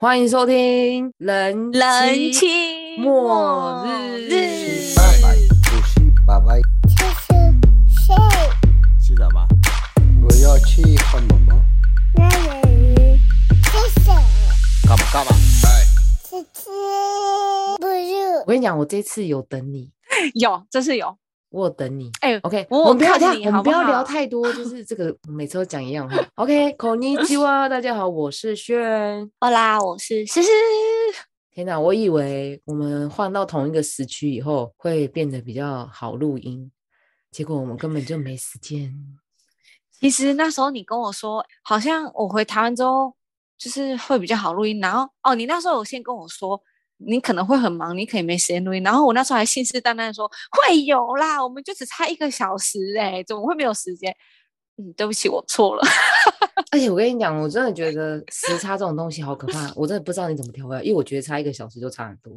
欢迎收听人人妻妻末日日八百五十八百，是什么？我要去汉堡包。干嘛干嘛？我跟你讲，我这次有等你，有，这次有。我等你。哎、OK，我我们不要看这样，我们不要聊太多，就 是这个每次都讲一样话。OK，口尼基哇，大家好，我是轩。好啦，我是诗诗。天哪，我以为我们换到同一个时区以后会变得比较好录音，结果我们根本就没时间。其实那时候你跟我说，好像我回台湾之后，就是会比较好录音。然后哦，你那时候有先跟我说，你可能会很忙，你可以没时间录音。然后我那时候还信誓旦旦地说会有啦，我们就只差一个小时哎、怎么会没有时间？嗯，对不起，我错了。而且我跟你讲，我真的觉得时差这种东西好可怕，我真的不知道你怎么调回来，因为我觉得差一个小时就差很多，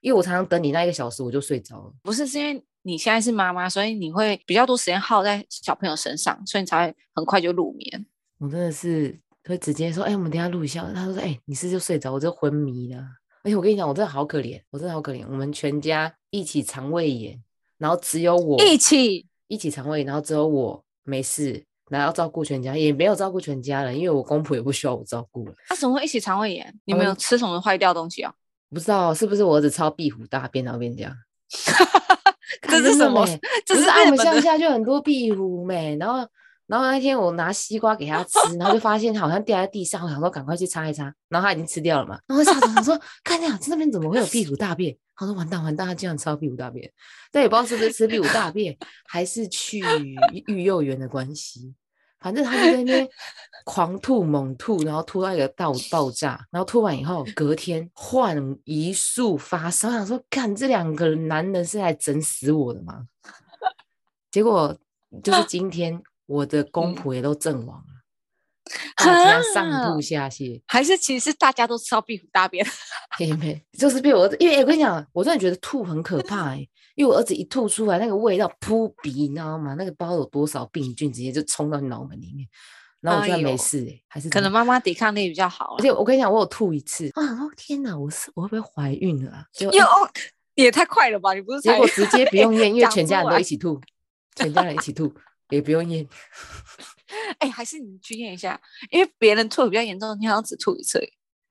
因为我常常等你那一个小时我就睡着了。不是，是因为你现在是妈妈，所以你会比较多时间耗在小朋友身上，所以你才会很快就入眠。我真的是会直接说，哎、我们等一下录一下。他说，哎、你是就睡着，我就昏迷了。而且我跟你讲，我真的好可怜，我真的好可怜。我们全家一起肠胃炎，然后只有我一起一起肠胃，然后只有我没事，然后要照顾全家，也没有照顾全家人，因为我公婆也不需要我照顾了。他、怎么会一起肠胃炎？你他们们有吃什么坏掉的东西啊？不知道是不是我儿子超壁虎大便，然后变这样。这是什么没？这是我们乡下就很多壁虎没，然后然后那天我拿西瓜给他吃，然后就发现好像掉在地上，我想说赶快去擦一擦，然后他已经吃掉了嘛，然后擦着想说看这样这边怎么会有壁虎大便？他说完蛋完蛋，他竟然吃到壁虎大便，但也不知道是不是吃壁虎大便，还是去育幼园的关系。反正他就在那边狂吐猛吐，然后吐到一个爆爆炸，然后吐完以后，隔天换一束发烧，想说，看这两个男人是来整死我的吗？结果就是今天，我的公嗯婆也都阵亡了，大家上吐下泻，还是其实大家都吃到壁虎大便？也没就是被我儿子，因为、欸我跟你讲，我真的觉得吐很可怕哎、因为我儿子一吐出来，那个味道扑鼻，你知道吗？那个不知道有多少病菌直接就冲到你脑门里面，然后我居然没事哎、还是可能妈妈抵抗力比较好而。且我跟你讲，我有吐一次，啊！哦天哪，我是我会不会怀孕了啊？结果哟，也太快了吧！你不是才结果直接不用验，因为全家人都一起吐，全家人一起吐，也不用验。哎、还是你去验一下，因为别人吐得比较严重，你好像只吐一次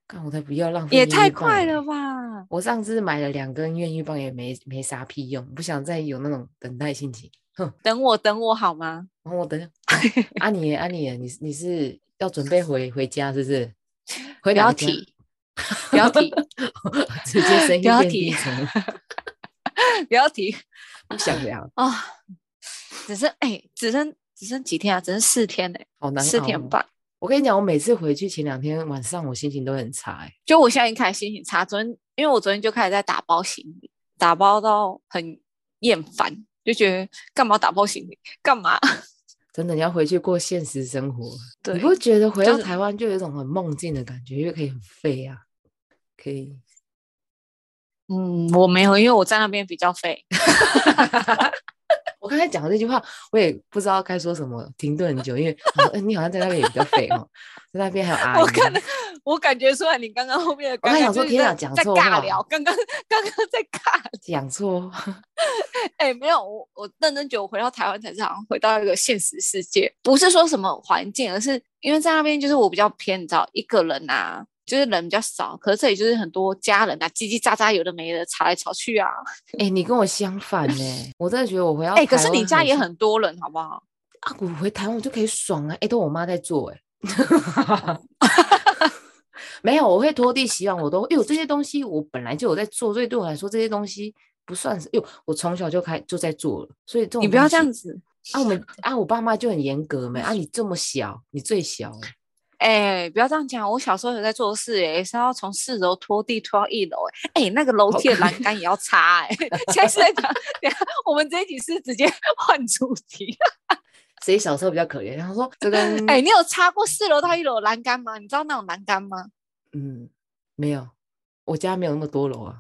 看我才不要浪费，也太快了！吧！我上次买了两根验孕棒，也没没啥屁用，不想再有那种等待心情。哼，等我，等我好吗？然后我等一下，啊你耶啊你，你是要准备回回家是不是？回不要提，不要提，直接声音不要变低提沉，不要提不想聊，啊！只剩哎、只剩只剩几天啊？只剩四天呢、好难四天半。我跟你讲，我每次回去前两天晚上，我心情都很差、欸。就我现在已经开始心情差，昨天因为我昨天就开始在打包行李，打包到很厌烦，就觉得干嘛打包行李，干嘛？真的，你要回去过现实生活。对你不会觉得回到台湾就有一种很梦境的感觉，因为可以很废啊，可以。嗯，我没有，因为我在那边比较废。我刚才讲的这句话，我也不知道该说什么，停顿很久，因为我说、嗯你好像在那边也比较废哦，在那边还有阿姨。我看了，我感觉出来你刚刚后面的我刚想说天啊讲在错话尬聊，刚刚刚刚在尬聊。讲错，哎、没有，我我认真觉得我回到台湾才是好像回到一个现实世界，不是说什么环境，而是因为在那边就是我比较偏，你知道，一个人啊，就是人比较少，可是这里就是很多家人啊，叽叽喳喳，有的没的，吵来吵去啊。哎、你跟我相反呢、我真的觉得我回到哎、可是你家也很多人，好不好？啊，我回台湾我就可以爽啊！哎、都我妈在做哎、没有，我会拖地、洗碗，我都因为我这些东西我本来就有在做，所以对我来说这些东西不算是，因为我从小就开就在做了，所以这种你不要这样子。啊！我们 啊，我爸妈就很严格没啊，你这么小，你最小欸、哎、不要这样讲，我小时候有在做事、欸，哎，是要从四楼拖地拖到一楼、欸，哎，那个楼梯的栏杆也要擦、欸，哎，现在是在讲，我们这一集是直接换主题，谁小时候比较可怜？然后说这个哎、你有擦过四楼到一楼的栏杆吗？你知道那种栏杆吗？嗯没有，我家没有那么多楼啊。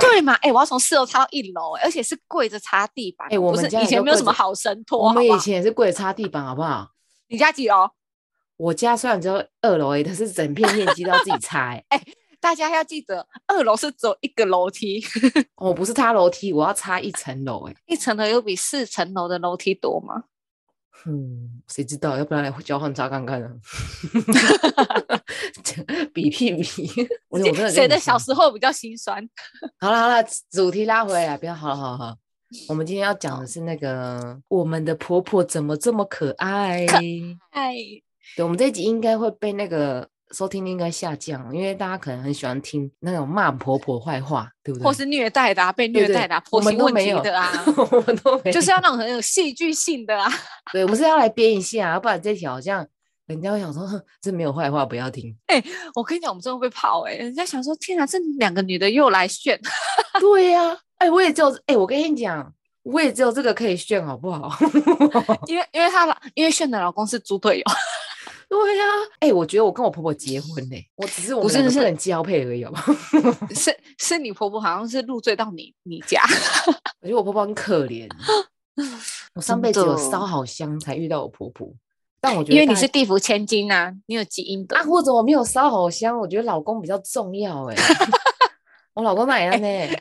对嘛？哎、我要从四楼擦到一楼、欸，而且是跪着擦地板哦，哎我们家以前没有什么好神拖，我们以前也是跪着擦地板，好不好？你家几楼？我家虽然只有二楼诶，但是整片面积都要自己 擦诶。大家要记得，二楼是只有一个楼梯，我 不是擦楼梯，我要擦一层楼诶。一层楼有比四层楼的楼梯多吗？嗯，谁知道？要不然来交换擦看看呢？比屁比！我我真的谁的小时候比较心酸？好了好了，主题拉回来，不要好了好了好了。我们今天要讲的是那个我们的婆婆怎么这么可爱？哎，对，我们这一集应该会被那个收听率应该下降，因为大家可能很喜欢听那种骂婆婆坏话，对不对？或是虐待的啊，被虐待的婆媳问题的啊，我们 都没有，就是要那种很有戏剧性的啊。对，我们是要来编一下，要不然这条好像人家会想说，哼，这没有坏话，不要听。我跟你讲，我们真的会跑哎、人家想说，天啊，这两个女的又来炫，对呀、哎、我也只有，哎、我跟你讲，我也只有这个可以炫，好不好？因为因为她老因为炫的老公是猪队友，对呀、哎、我觉得我跟我婆婆结婚呢、我只是我们两个不是是不能交配而已，好不好？是是你婆婆好像是入赘到你你家，我觉得我婆婆很可怜，我上真辈子有的烧好香才遇到我婆婆，但我觉得因为你是地府千金呐、你有基因的。啊，或者我没有烧好香，我觉得老公比较重要哎、我老公哪样呢？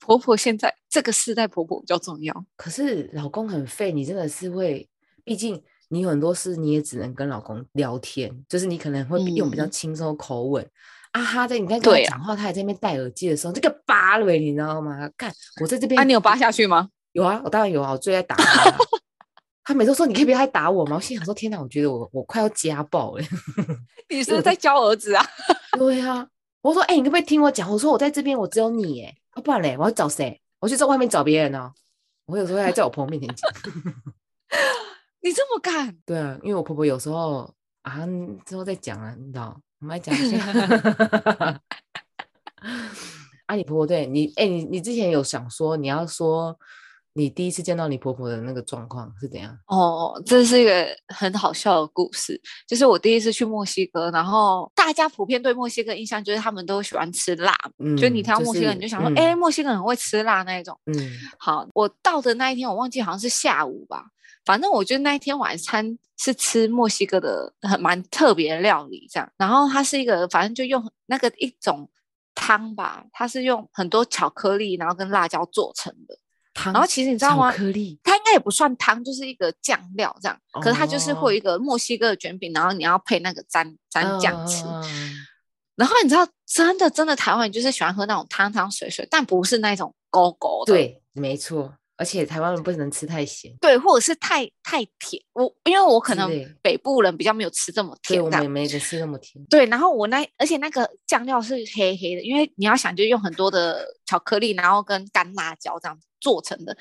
婆婆现在这个世代婆婆比较重要，可是老公很废，你真的是会，毕竟你有很多事你也只能跟老公聊天，就是你可能会用比较嗯轻松的口吻。啊，哈在你在跟他对啊讲话，他还在那边戴耳机的时候，这个扒了、你知道吗？看我在这边，啊，你有扒下去吗？有啊，我当然有啊，我最爱打他啊。他每次都说你可以不要再打我吗？我心想说天哪，我觉得我我快要家暴了。你是不是在教儿子啊？对啊，我说哎、你可不可以听我讲？我说我在这边我只有你哎，要、不然嘞我要找谁？我去在外面找别人哦。我有时候还在我朋友面前讲。你这么敢？对啊，因为我婆婆有时候啊，之后再讲啊，你知道，我们来讲一下。啊，你婆婆对你，哎、你你之前有想说你要说你第一次见到你婆婆的那个状况是怎样？哦，这是一个很好笑的故事。就是我第一次去墨西哥，然后大家普遍对墨西哥印象就是他们都喜欢吃辣，嗯，就你听到墨西哥是你就想说，哎、嗯墨西哥很会吃辣那一种。嗯好，我到的那一天我忘记好像是下午吧，反正我觉得那一天晚餐是吃墨西哥的很蛮特别的料理这样，然后它是一个反正就用那个一种汤吧，它是用很多巧克力然后跟辣椒做成的，汤，然后其实你知道巧吗？克力，它应该也不算汤，就是一个酱料这样。可是它就是会有一个墨西哥的卷饼，然后你要配那个蘸蘸酱吃。然后你知道，真的真的台湾人就是喜欢喝那种汤汤水水，但不是那种勾勾的。对，没错，而且台湾人不能吃太咸，对，或者是太太甜。我因为我可能北部人比较没有吃这么所以我们。没得吃那么甜。对，然后我那而且那个酱料是黑黑的，因为你要想就用很多的巧克力，然后跟干辣椒这样做成的。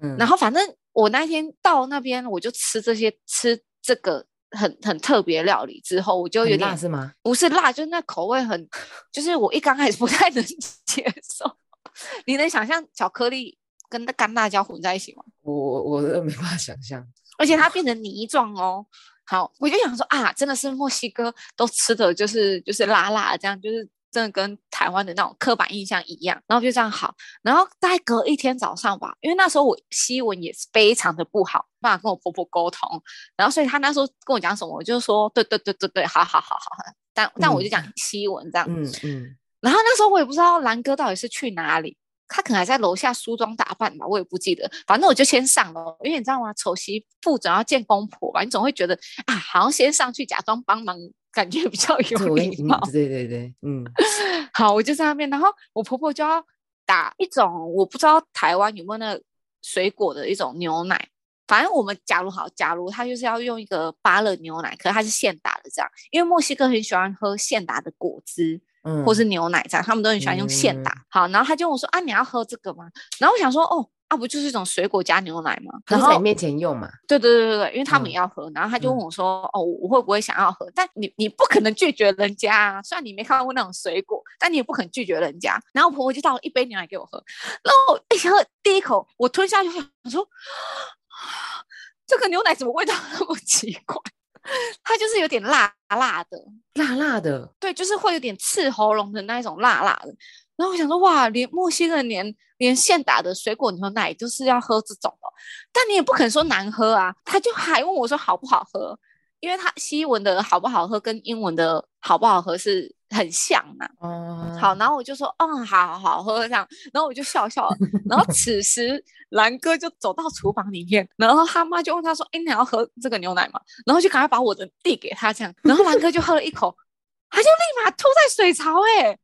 嗯，然后反正我那天到那边，我就吃这些吃这个很很特别料理之后，我就有点辣是吗？不是辣，就是那口味很，就是我一刚开始不太能 接受。你能想象巧克力跟那干辣椒混在一起吗？我我我真的没办法想象。而且它变成泥状哦。好，我就想说啊，真的是墨西哥都吃的就是就是辣辣的，这样就是真的跟台湾的那种刻板印象一样。然后就这样好，然后再隔一天早上吧，因为那时候我西文也是非常的不好，没办法跟我婆婆沟通，然后所以她那时候跟我讲什么，我就说对对对对对，好好好好好，但但我就讲西文这样。嗯嗯，然后那时候我也不知道兰哥到底是去哪里，他可能还在楼下梳妆打扮吧，我也不记得。反正我就先上楼，因为你知道吗？丑媳妇总要见公婆吧，你总会觉得啊，好像先上去假装帮忙，感觉比较 有礼貌。对对对，嗯，好，我就在那边，然后我婆婆就要打一种我不知道台湾有没有那个水果的一种牛奶。反正我们假如好，假如他就是要用一个芭乐牛奶，可是它是现打的这样，因为墨西哥很喜欢喝现打的果汁，嗯或是牛奶这样，他们都很喜欢用现打。好，然后他就问我说：“啊，你要喝这个吗？”然后我想说：“哦，啊，不就是一种水果加牛奶吗？”然后在你面前用嘛，对对对对对，因为他们嗯也要喝，然后他就问嗯我说：“哦，我会不会想要喝？”但你你不可能拒绝人家啊，虽然你没看过那种水果，但你也不肯拒绝人家。然后我婆婆就倒了一杯牛奶给我喝，然后我一喝第一口，我吞下去，我说：“ 这个牛奶怎么味道那么奇怪？”它就是有点辣辣的，辣辣的，对，就是会有点刺喉咙的那一种辣辣的。然后我想说，哇，连墨西哥连连现打的水果牛奶就是要喝这种的，但你也不肯说难喝啊。他就还问我说好不好喝，因为他西文的好不好喝跟英文的好不好喝是很像嘛。哦，好，然后我就说，嗯，好好好喝这样，然后我就笑笑了。然后此时兰哥就走到厨房里面，然后他妈就问他说，哎，你要喝这个牛奶吗？然后就赶快把我的递给他这样，然后兰哥就喝了一口，他就立马吐在水槽、欸，哎，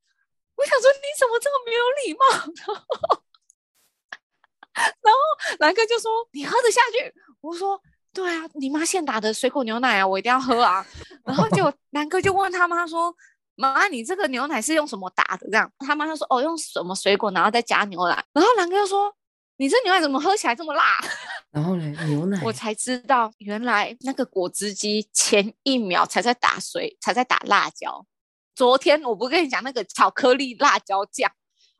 我想说你怎么这么没有礼貌？然后，然后兰哥就说你喝得下去？我说对啊，你妈现打的水果牛奶啊，我一定要喝啊。然后就兰哥就问他妈说。妈，你这个牛奶是用什么打的？这样，他妈就说哦，用什么水果，然后再加牛奶。然后兰哥就说，你这牛奶怎么喝起来这么辣？然后呢，牛奶，我才知道，原来那个果汁机前一秒才在打水，才在打辣椒。昨天我不跟你讲那个巧克力辣椒酱，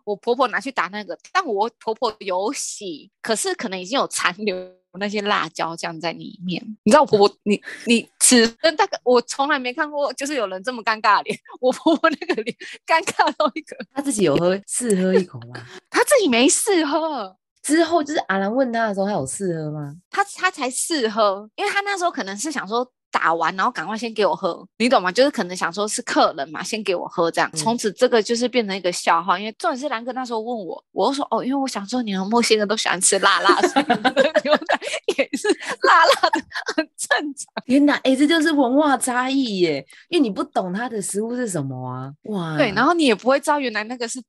我婆婆拿去打那个，但我婆婆有洗，可是可能已经有残留那些辣椒酱在里面。你知道我婆婆，你你此生大概我从来没看过，就是有人这么尴尬的脸。我婆婆那个脸尴尬到一个，她自己有喝试喝一口吗？她自己没试喝。之后就是阿兰问他的时候，他有试喝吗？他他才试喝，因为他那时候可能是想说打完，然后赶快先给我喝，你懂吗？就是可能想说是客人嘛，先给我喝这样。从此这个就是变成一个笑话，因为重点是兰哥那时候问我，我就说哦，因为我想说你们墨西哥都喜欢吃辣辣，所以你的 也是辣辣的，很正常。天哪，哎，这就是文化差异耶！因为你不懂它的食物是什么啊，哇，对，然后你也不会知道原来那个是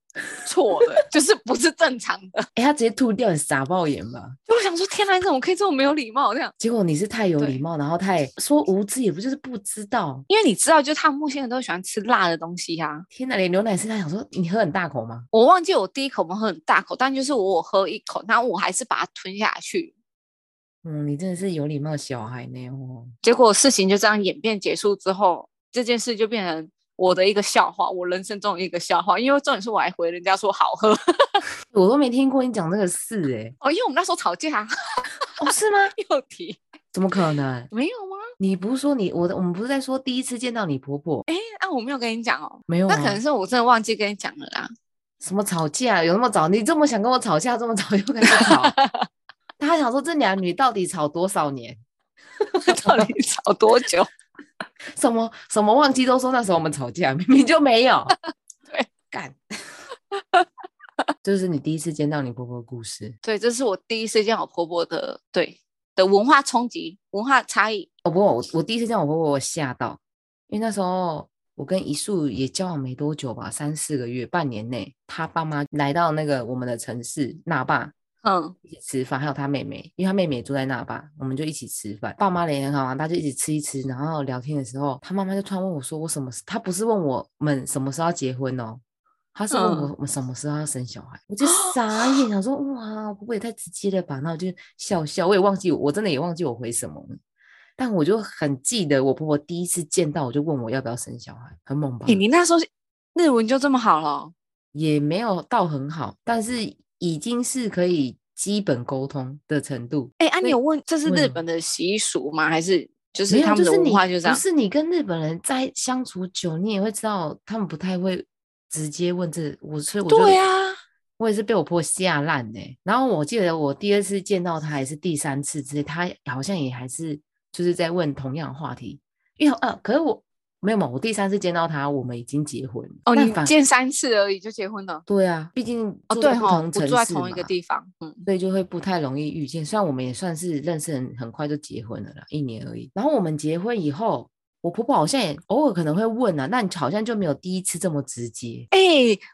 错的，就是不是正常的。哎，他直接吐掉，你傻爆眼吧？就我想说，天哪，你怎么可以这么没有礼貌这样？结果你是太有礼貌，然后太说无知，也不就是不知道。因为你知道，就是他们墨西哥人都喜欢吃辣的东西呀、天哪，连牛奶是他想说你喝很大口吗？我忘记我第一口没喝很大口，但就是我喝一口，然后我还是把它吞下去。嗯，你真的是有礼貌小孩呢哦。结果事情就这样演变结束之后，这件事就变成我的一个笑话，我人生中的一个笑话。因为重点是我还回人家说好喝 我都没听过你讲这个事哎、哦，因为我们那时候吵架 哦，是吗？又提，怎么可能？没有吗？你不是说你我的我们不是在说第一次见到你婆婆哎，啊，我没有跟你讲哦，没有啊？那可能是我真的忘记跟你讲了啦。什么吵架有那么早？你这么想跟我吵架，这么早就开始吵？他想说这两女到底吵多少年？到底吵多久？什么什么忘记都说那时候我们吵架，明明就没有。对，干。这是你第一次见到你婆婆的故事。对，这是我第一次见我婆婆的，对的文化冲击、文化差异。哦，不我我第一次见我婆婆，我吓到，因为那时候我跟一树也交往没多久吧，三四个月，半年内，他爸妈来到那个我们的城市那霸嗯，一起吃饭，还有他妹妹，因为他妹妹也住在那吧，我们就一起吃饭。爸妈人也很好啊，大家就一起吃一吃，然后聊天的时候，他妈妈就突然问我说：“我什么时？”她不是问我们什么时候要结婚哦。他是问我嗯我们什么时候要生小孩，我就傻眼，想说哇，我婆婆也太直接了吧？然后我就笑笑，我也忘记我，我真的也忘记我回什么了。但我就很记得我婆婆第一次见到我就问我要不要生小孩，很猛吧？诶你那时候日文就这么好了哦？也没有到很好，但是已经是可以基本沟通的程度。哎，啊，你有问这是日本的习俗吗？还是就是他们的文化就这样不？是你跟日本人在相处久，你也会知道他们不太会直接问这我，所以我就对啊，我也是被我婆婆吓烂呢。然后我记得我第二次见到她还是第三次之类，她好像也还是就是在问同样的话题，因为呃，可是我没有嘛，我第三次见到他，我们已经结婚了。哦，你见三次而已就结婚了？对啊，毕竟哦，住对哈，在不住在同一个地方，嗯，所以就会不太容易遇见。虽然我们也算是认识很很快就结婚了啦，一年而已。然后我们结婚以后，我婆婆好像也偶尔可能会问啊，那你好像就没有第一次这么直接。哎，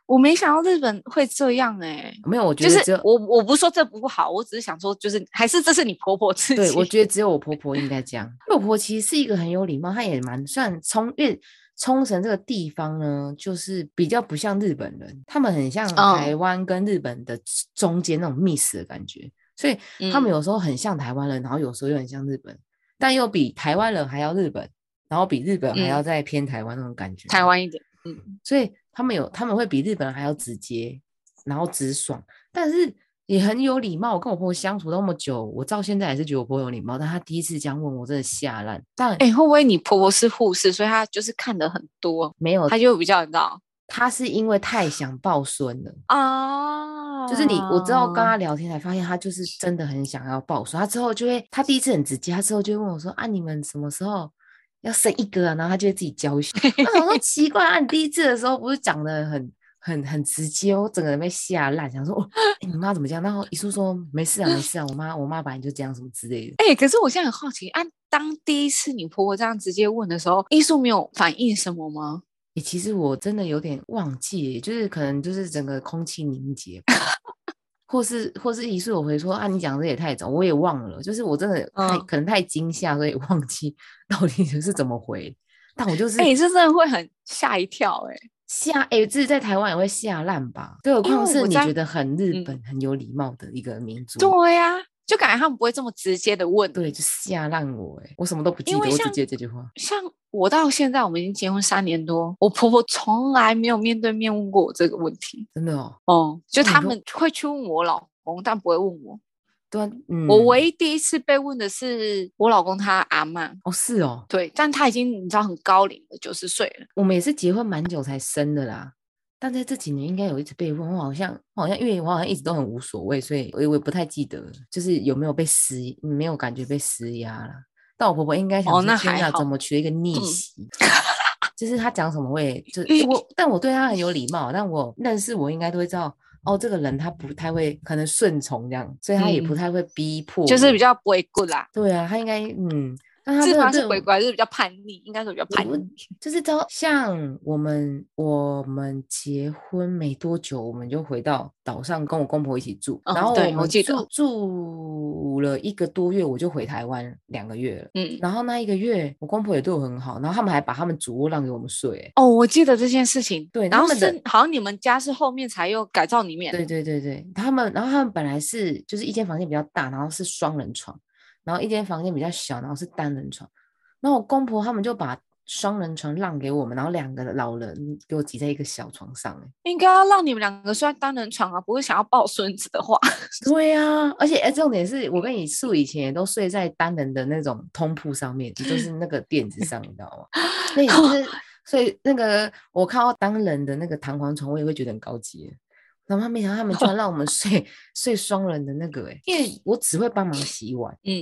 我没想到日本会这样哎。没有，我觉就是得只有、我我不是说这不好，我只是想说，就是还是这是你婆婆自己。对，我觉得只有我婆婆应该这样。因为我婆婆其实是一个很有礼貌，她也蛮算冲，因为冲绳这个地方呢，就是比较不像日本人，他们很像嗯台湾跟日本的中间那种 miss 的感觉，所以他们嗯有时候很像台湾人，然后有时候又很像日本，但又比台湾人还要日本，然后比日本还要嗯再偏台湾那种感觉。台湾一点，嗯，所以他们有他们会比日本人还要直接，然后直爽，但是也很有礼貌。我跟我婆婆相处那么久，我到现在还是觉得我婆婆有礼貌，但她第一次这样问我，真的吓烂。但哎，会不会你婆婆是护士，所以她就是看的很多，没有，她就比较你知道她是因为太想抱孙了。啊就是你，我知道跟她聊天才发现，她就是真的很想要抱孙。她之后就会，她第一次很直接，她之后就会问我说：“啊，你们什么时候要生一个啊，然后他就会自己教训。那 我说奇怪啊，你第一次的时候不是讲的很很很直接，我整个人被吓烂，想说哦，欸你妈怎么这样？然后一叔说没事啊，没事啊，我妈我妈本来就这样什么之类的。哎、可是我现在很好奇，啊、当第一次你婆婆这样直接问的时候，艺术没有反应什么吗？欸其实我真的有点忘记，就是可能就是整个空气凝结吧，或是或是一次我回说啊，你讲这也太早，我也忘了，就是我真的太、嗯。可能太惊吓，所以忘记 到底是怎么回。但我就是哎、这真的会很吓一跳哎、吓哎，自己在台湾也会吓烂吧？更何况是你觉得很日嗯。本、很有礼貌的一个民族，对呀、就感觉他们不会这么直接的问。对，就吓烂我哎，我什么都不记得，我只记得这句话。像我到现在，我们已经结婚三年多，我婆婆从来没有面对面问过我这个问题。真的哦，哦，就他们会去问我老公，但不会问我。对啊，嗯，我唯一第一次被问的是我老公他阿妈，哦是哦，对，但他已经你知道很高龄了，九十岁了。我们也是结婚蛮久才生的啦，但在这几年应该有一直被问，我好像我好像因为我好像一直都很无所谓，所以我也我也不太记得，就是有没有被施没有感觉被施压啦。但我婆婆应该想哦说天哪，那还好怎么娶了一个逆嗯？就是她讲什么我也就 我，但我对她很有礼貌，但我认识我应该都会知道。哦，这个人他不太会，可能顺从这样，所以他也不嗯太会逼迫我，就是比较不会 good 啦，对啊，他应该嗯，但他是鬼怪，就是比较叛逆，应该是比较叛逆。就是都，像我们我们结婚没多久，我们就回到岛上跟我公婆一起住，嗯然后我们对我记得住住了一个多月，我就回台湾两个月了。嗯，然后那一个月，我公婆也对我很好，然后他们还把他们主卧让给我们睡、欸哦，我记得这件事情。对然后是好像你们家是后面才又改造里面。对对对对，他们，然后他们本来是就是一间房间比较大，然后是双人床，然后一间房间比较小，然后是单人床。然后我公婆他们就把双人床让给我们，然后两个老人给我挤在一个小床上、欸。应该要让你们两个睡在单人床啊，不是想要抱孙子的话。对呀、而且哎，重点是我跟你素以前也都睡在单人的那种通铺上面，就是那个垫子上，你知道吗？所以就是，所以那个我看到单人的那个弹簧床，我也会觉得很高级。然后他没想到他们居然让我们睡 睡双人的那个、哎，因为我只会帮忙洗碗，嗯，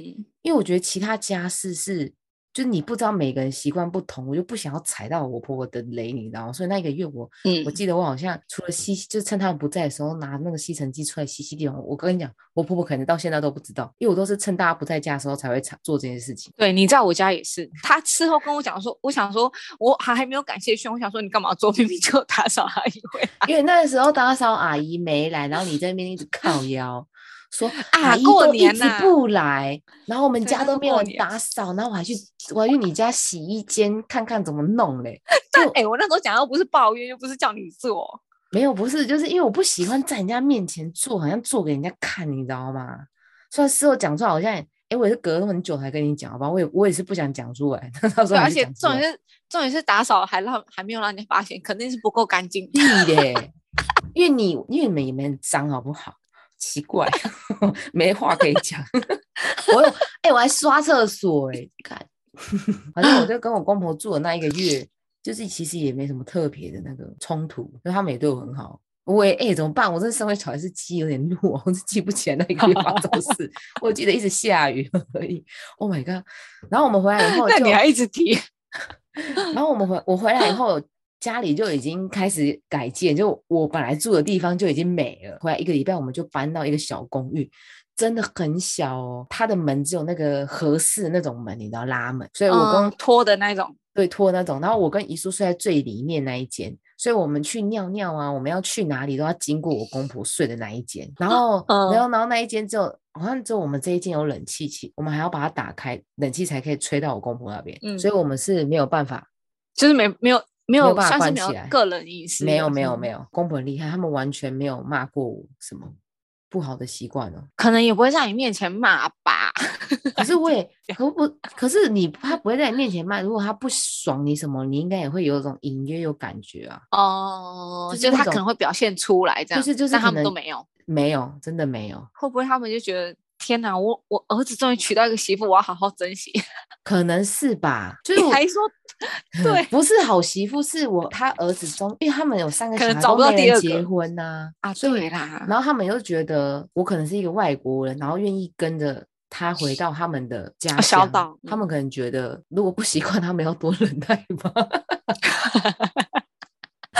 因为我觉得其他家事是。就你不知道每个人习惯不同，我就不想要踩到我婆婆的雷，你知道吗？所以那一个月我，嗯我记得我好像除了吸，就趁他们不在的时候拿那个吸尘机出来吸吸地板。我跟你讲，我婆婆可能到现在都不知道，因为我都是趁大家不在家的时候才会做做这件事情。对，你在我家也是。她事后跟我讲说，我想说，我还还没有感谢轩，我想说你干嘛做？明明就打扫阿姨回来因为那个时候打扫阿姨没来，然后你在那边一直靠腰。说啊过都一直年呐不来，然后我们家都没有打扫，然后我还去我还去你家洗衣间看看怎么弄嘞。但哎、我那时候讲又不是抱怨，又不是叫你做。没有，不是，就是因为我不喜欢在人家面前做，好像做给人家看，你知道吗？虽然事后讲出来，好像，哎，我也是隔了很久才跟你讲，好吧？我也我也是不想讲出来，到时，候而且重点是重点是打扫还让还没有让人家发现，肯定是不够干净。对嘞，因为你因为你们也没很脏，好不好？奇怪，没话可以讲。我有哎、我还刷厕所哎、看，反正我就跟我公婆住的那一个月，就是其实也没什么特别的那个冲突，就他们也对我很好。我也哎、怎么办？我这身为小孩是记有点弱，我是记不起来那一个月发生什么事，我记得一直下雨而已。Oh my god！然后我们回来以后就，那你还一直提？然后我们回我回来以后，家里就已经开始改建，就我本来住的地方就已经没了。回来一个礼拜，我们就搬到一个小公寓，真的很小哦。它的门只有那个合适的那种门，你知道拉门，所以我跟、嗯拖的那种。对拖那种。然后我跟姨叔睡在最里面那一间，所以我们去尿尿啊，我们要去哪里都要经过我公婆睡的那一间。然后，嗯然后，然后那一间只有好像只有我们这一间有冷气器，我们还要把它打开，冷气才可以吹到我公婆那边。嗯所以我们是没有办法就是没没有没有有办法算是没有关起来个人隐私，没有没有，没有，公婆很厉害，他们完全没有骂过我什么不好的习惯哦。可能也不会在你面前骂吧。可是我也 可不，可是你他不会在你面前骂，如果他不爽你什么，你应该也会有一种隐约有感觉啊。哦，就是就他可能会表现出来这样，就是就是他们都没有。没有，真的没有，会不会他们就觉得天哪，我我儿子终于娶到一个媳妇，我要好好珍惜。可能是吧？就是我还说对不是好媳妇，是我他儿子中，因为他们有三个可能小孩找不到第都没人结婚呐、啊？对啦，然后他们又觉得我可能是一个外国人，然后愿意跟着他回到他们的家啊小乡岛他们可能觉得如果不习惯，他们要多忍耐吧。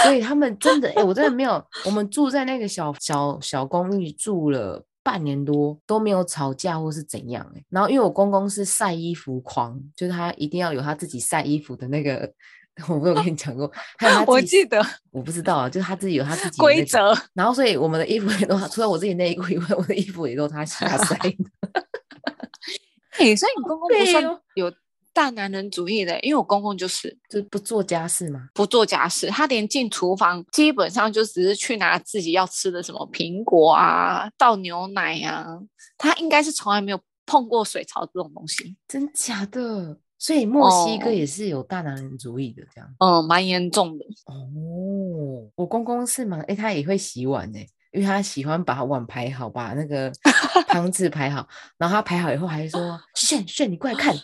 所以他们真的，哎、我真的没有，我们住在那个小小小公寓住了半年多都没有吵架或是怎样、哎，然后因为我公公是晒衣服狂，就是他一定要有他自己晒衣服的那个，我不是有跟你讲过，还有他自己我记得我不知道啊，就是他自己有他自己规则，然后所以我们的衣服也都他，除了我自己内衣裤以外，我的衣服也都他 晒晒的。哎、所以你公公不算有大男人主义的，因为我公公就是就不做家事嘛。不做家事，他连进厨房基本上就只是去拿自己要吃的什么苹果啊、倒牛奶啊，他应该是从来没有碰过水槽这种东西，真假的？所以墨西哥哦也是有大男人主义的这样。嗯，蛮严重的。哦，我公公是吗？诶，他也会洗碗呢，因为他喜欢把碗排好，把那个 汤汁排好，然后他排好以后还说：“ 炫炫，你过来看，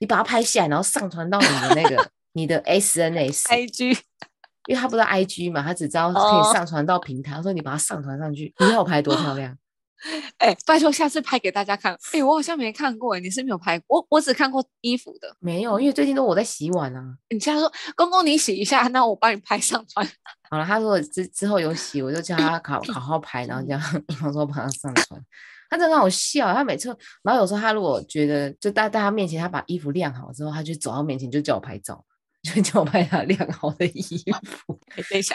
你把它拍下来，然后上传到你的那个你的 SNS。” IG 因为他不知道 IG 嘛，他只知道可哦以上传到平台。他说你把它上传上去，你看我拍得多漂亮。哎、拜托下次拍给大家看。哎、我好像没看过，你是没有拍过，我我只看过衣服的。没有，因为最近都我在洗碗啊。你现在说公公你洗一下，那我帮你拍上传。好了，他如果之之后有洗，我就叫他好好好拍，然后这样，然后说把它上传。他真的很好笑，他每次，然后有时候他如果觉得就在在他面前，他把衣服晾好之后，他就走到面前就叫我拍照，就叫我拍他晾好的衣服。哎、等一下，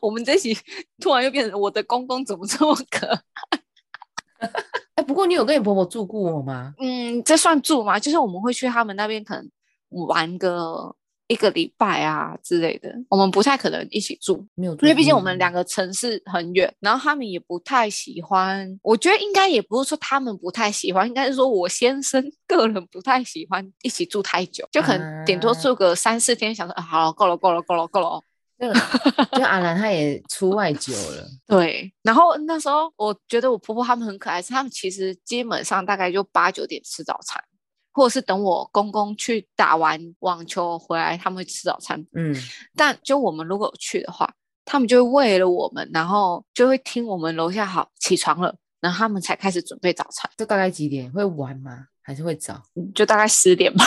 我们这集突然又变成我的公公怎么这么可爱？哎，不过你有跟你婆婆住过吗？嗯，这算住吗？就是我们会去他们那边可能玩个一个礼拜啊之类的，我们不太可能一起住。没有住，因为毕竟我们两个城市很远，然后他们也不太喜欢。我觉得应该也不是说他们不太喜欢，应该是说我先生 个人不太喜欢一起住太久，就可能顶多啊住个三四天，想说、啊、好了，够了，够了，够了，够了。就就阿兰她也 出外久了，对，然后那时候我觉得我婆婆他们很可爱，是他们其实基本上大概就八九点吃早餐，或者是等我公公去打完网球回来，他们会吃早餐。嗯，但就我们如果去的话，他们就会为了我们，然后就会听我们楼下好起床了，然后他们才开始准备早餐，这大概几点会晚吗？还是会早？嗯 就大概十点吧。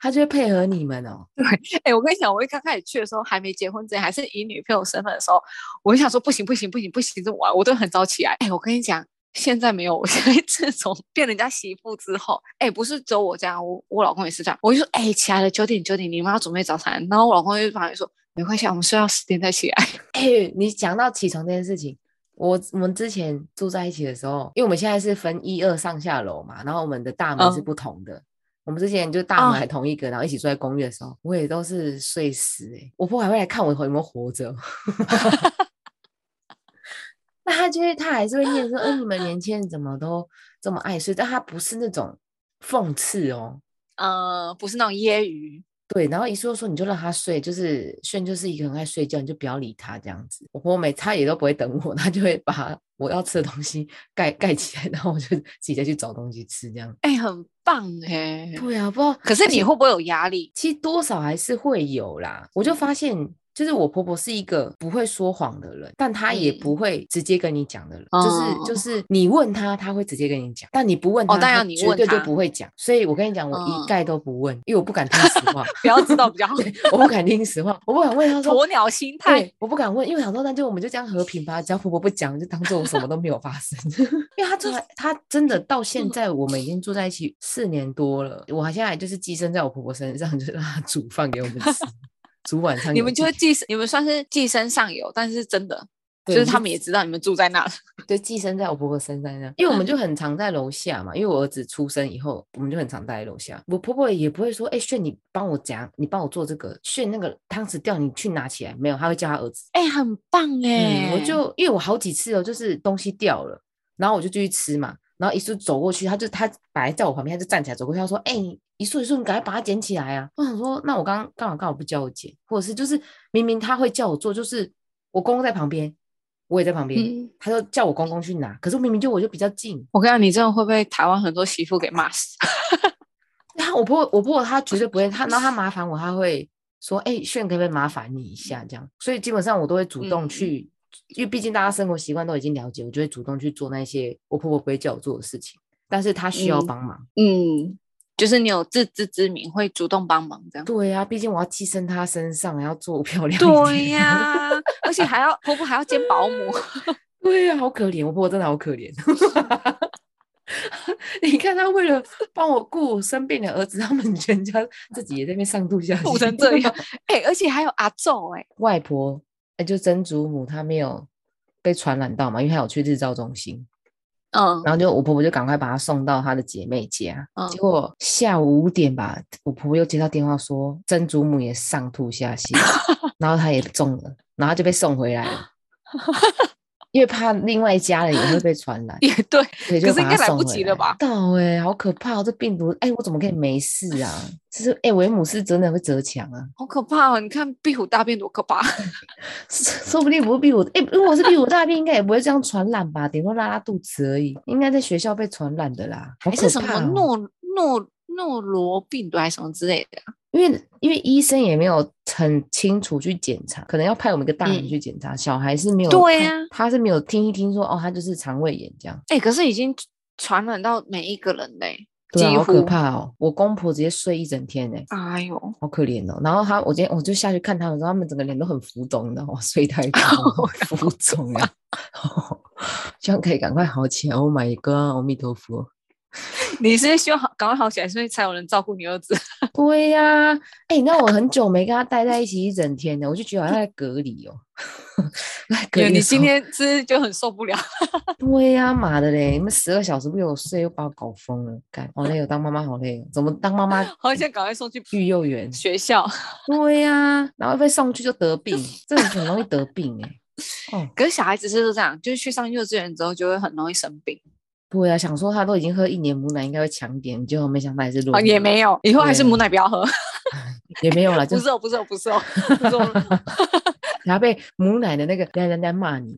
他就会配合你们哦。对哎、我跟你讲，我一刚开始去的时候，还没结婚之前，还是以女朋友身份的时候，我就想说不行不行不行不行，这么晚我都很早起来。哎、我跟你讲，现在没有，我现在 自从变人家媳妇之后，哎、不是只有我这样，我我老公也是这样。我就说，哎、起来了，九点九点，你们要准备早餐。然后我老公就旁边说，没关系，啊，我们睡到十点再起来。哎、你讲到起床这件事情，我我们之前住在一起的时候，因为我们现在是分一二上下楼嘛，然后我们的大门是嗯不同的。我们之前就大门哦还同一个，然后一起住在公寓的时候，我也都是睡死哎、我婆婆还会来看我有没有活着。那他就是，他还是会念说：“哎、你们年轻人怎么都这么爱睡？”但他不是那种讽刺哦，呃，不是那种揶揄，对，然后一说说你就让他睡，就是炫就是一个很爱睡觉，你就不要理他这样子。我婆婆每他也都不会等我，他就会把我要吃的东西盖盖起来，然后我就自己再去找东西吃这样。哎、很棒哎、对啊，不知道，可是你会不会有压力？其实多少还是会有啦。我就发现，就是我婆婆是一个不会说谎的人，但她也嗯不会直接跟你讲的人。就是就是你问她，她会直接跟你讲；但你不问她，哦但她要你问绝对就不会讲。所以我跟你讲，我嗯一概都不问，因为我不敢听实话。不要知道比较好。我不敢听实话，我不敢问她说。鸵鸟心态，，我不敢问，因为我想说，那就我们就这样和平吧，只要婆婆不讲，就当做我什么都没有发生。因为她真的，她真的到现嗯在，我们已经住在一起四年多了，我还现在就是寄生在我婆婆身上，就是让她煮饭给我们吃，煮晚上你们就是寄生，你们算是寄生上游，但是真的就就是他们也知道你们住在那。对，寄生在我婆婆身上因为我们就很常在楼下嘛，因为我儿子出生以后，我们就很常待在楼下。我婆婆也不会说，哎、炫，你帮我夹，你帮我做这个，炫那个汤匙掉，你去拿起来，没有，她会叫她儿子。哎、很棒哎、嗯，我就因为我好几次哦，就是东西掉了，然后我就继续吃嘛，然后一素走过去，他就他本来在我旁边，他就站起来走过去，他说：“哎、你一束一束，你赶快把它捡起来啊！”我想说，那我刚刚干嘛干嘛不叫我捡，或者是就是明明他会叫我做，就是我公公在旁边，我也在旁边，嗯他就叫我公公去拿，可是明明就我就比较近，我跟你讲，你真的会被台湾很多媳妇给骂死。他我婆婆我婆婆她绝对不会，她然后她麻烦我，她会说：“哎、炫可不可以麻烦你一下？”这样，所以基本上我都会主动嗯去，因为毕竟大家生活习惯都已经了解，我就会主动去做那些我婆婆不会叫我做的事情。但是她需要嗯帮忙。嗯，就是你有自知之明，会主动帮忙这样。对呀、毕竟我要寄生她身上，还要做漂亮一对点。呀、而且还要婆婆还要兼保姆，对呀、好可怜，我婆婆真的好可怜。你看，她为了帮我顾我生病的儿子，他们全家自己也在那边上吐下苦泻成这样。哎、而且还有阿昼哎、外婆，哎，就曾祖母，她没有被传染到嘛，因为她有去日照中心。嗯，然后就我婆婆就赶快把她送到她的姐妹家。嗯结果下午五点吧，我婆婆又接到电话说曾祖母也上吐下泻，然后她也中了，然后就被送回来了。因为怕另外一家人也会被传染，也对，可是应该来不及了吧到哎、好可怕、哦！这病毒，哎、我怎么可以没事啊？这是哎，维姆斯真的会折墙啊！好可怕哦！你看壁虎大便多可怕，说不定不是壁虎，哎、如果是壁虎大便，应该也不会这样传染吧？顶多拉拉肚子而已，应该在学校被传染的啦。还是什么诺诺诺罗病毒还是什么之类的啊？因为因为医生也没有很清楚去检查，可能要派我们一个大人嗯去检查，小孩是没有。他对呀他是没有听一听说哦，他就是肠胃炎这样。哎、可是已经传染到每一个人嘞、对啊，好可怕哦！我公婆直接睡一整天呢、哎呦，好可怜哦。然后他，我今天我就下去看他们，说他们整个脸都很浮肿，你知道吗？睡太 久浮肿啊，希望可以赶快好起来。Oh my god，阿弥陀佛。你是希望好赶快好起来，所以才有人照顾你儿子？对呀、哎、那我很久没跟他待在一起一整天了，我就觉得好像在隔离哦。在隔对，你今天是不是就很受不了？对呀、妈的嘞！你们十二小时不给我睡，又把我搞疯了，干好累哦，当妈妈好累哦，怎么当妈妈好想赶快送去育幼园？学校。对呀、然后被送去就得病，这个很容易得病哎。哦，可是小孩子是这样，就是去上幼稚园之后就会很容易生病。对啊、想说他都已经喝一年母奶，应该会强一点，结果没想到还是弱、啊，也没有，以后还是母奶不要喝。也没有了，就不是哦，不是哦，不是哦，不是哦。然后被母奶的那个人人在骂你，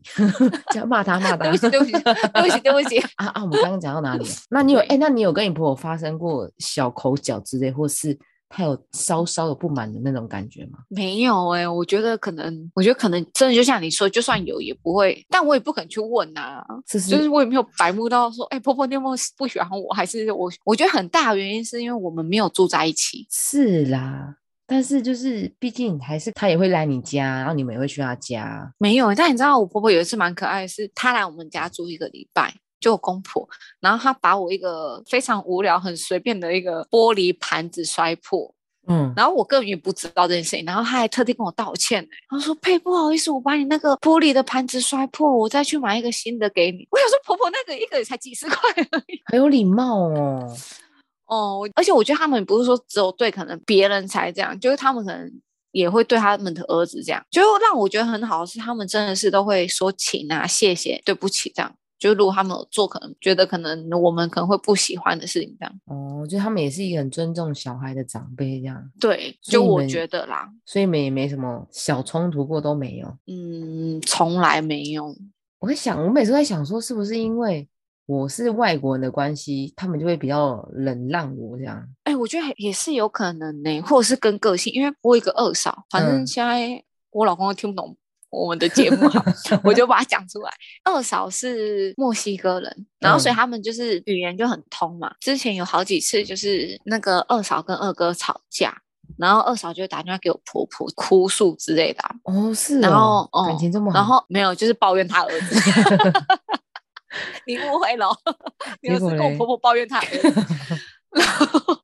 叫骂他骂他。对不起，对不起，对不起，对不起。啊啊！我们刚刚讲到哪里了？那你有哎、那你有跟你婆婆发生过小口角之类，或是她有稍稍有不满的那种感觉吗？没有哎、我觉得可能，我觉得可能真的就像你说，就算有也不会，但我也不肯去问啊。这是就是我也没有白目到说，哎、婆婆你有没有不喜欢我？还是我？我觉得很大的原因是因为我们没有住在一起。是啦，但是就是毕竟还是他也会来你家，然后你们也会去他家。没有，但你知道我婆婆有一次蛮可爱的是，她来我们家住一个礼拜，就我公婆，然后她把我一个非常无聊、很随便的一个玻璃盘子摔破，嗯，然后我根本也不知道这件事情，然后她还特地跟我道歉呢，她说：“呸，不好意思，我把你那个玻璃的盘子摔破，我再去买一个新的给你。”我想说，婆婆那个一个也才几十块而已。很有礼貌哦。哦，而且我觉得他们不是说只有对可能别人才这样，就是他们可能也会对他们的儿子这样，就让我觉得很好的是，他们真的是都会说请啊、谢谢、对不起这样。就如果他们有做可能觉得可能我们可能会不喜欢的事情这样，哦，就他们也是一个很尊重小孩的长辈这样，对，就我觉得啦，所以你们也没什么小冲突过，都没有。嗯，从来没有，我在想，我每次在想说，是不是因为我是外国人的关系，他们就会比较冷让我这样？哎，我觉得也是有可能呢、或者是跟个性，因为我有一个二嫂，反正嗯现在我老公都听不懂我们的节目啊，我就把它讲出来。二嫂是墨西哥人，然后所以嗯。他们就是语言就很通嘛。之前有好几次就是那个二嫂跟二哥吵架，然后二嫂就打电话给我婆婆哭诉之类的啊、哦，是然哦后，哦感情这么好，然后没有，就是抱怨他儿子。你误会了，你是跟我婆婆抱怨他儿子，然后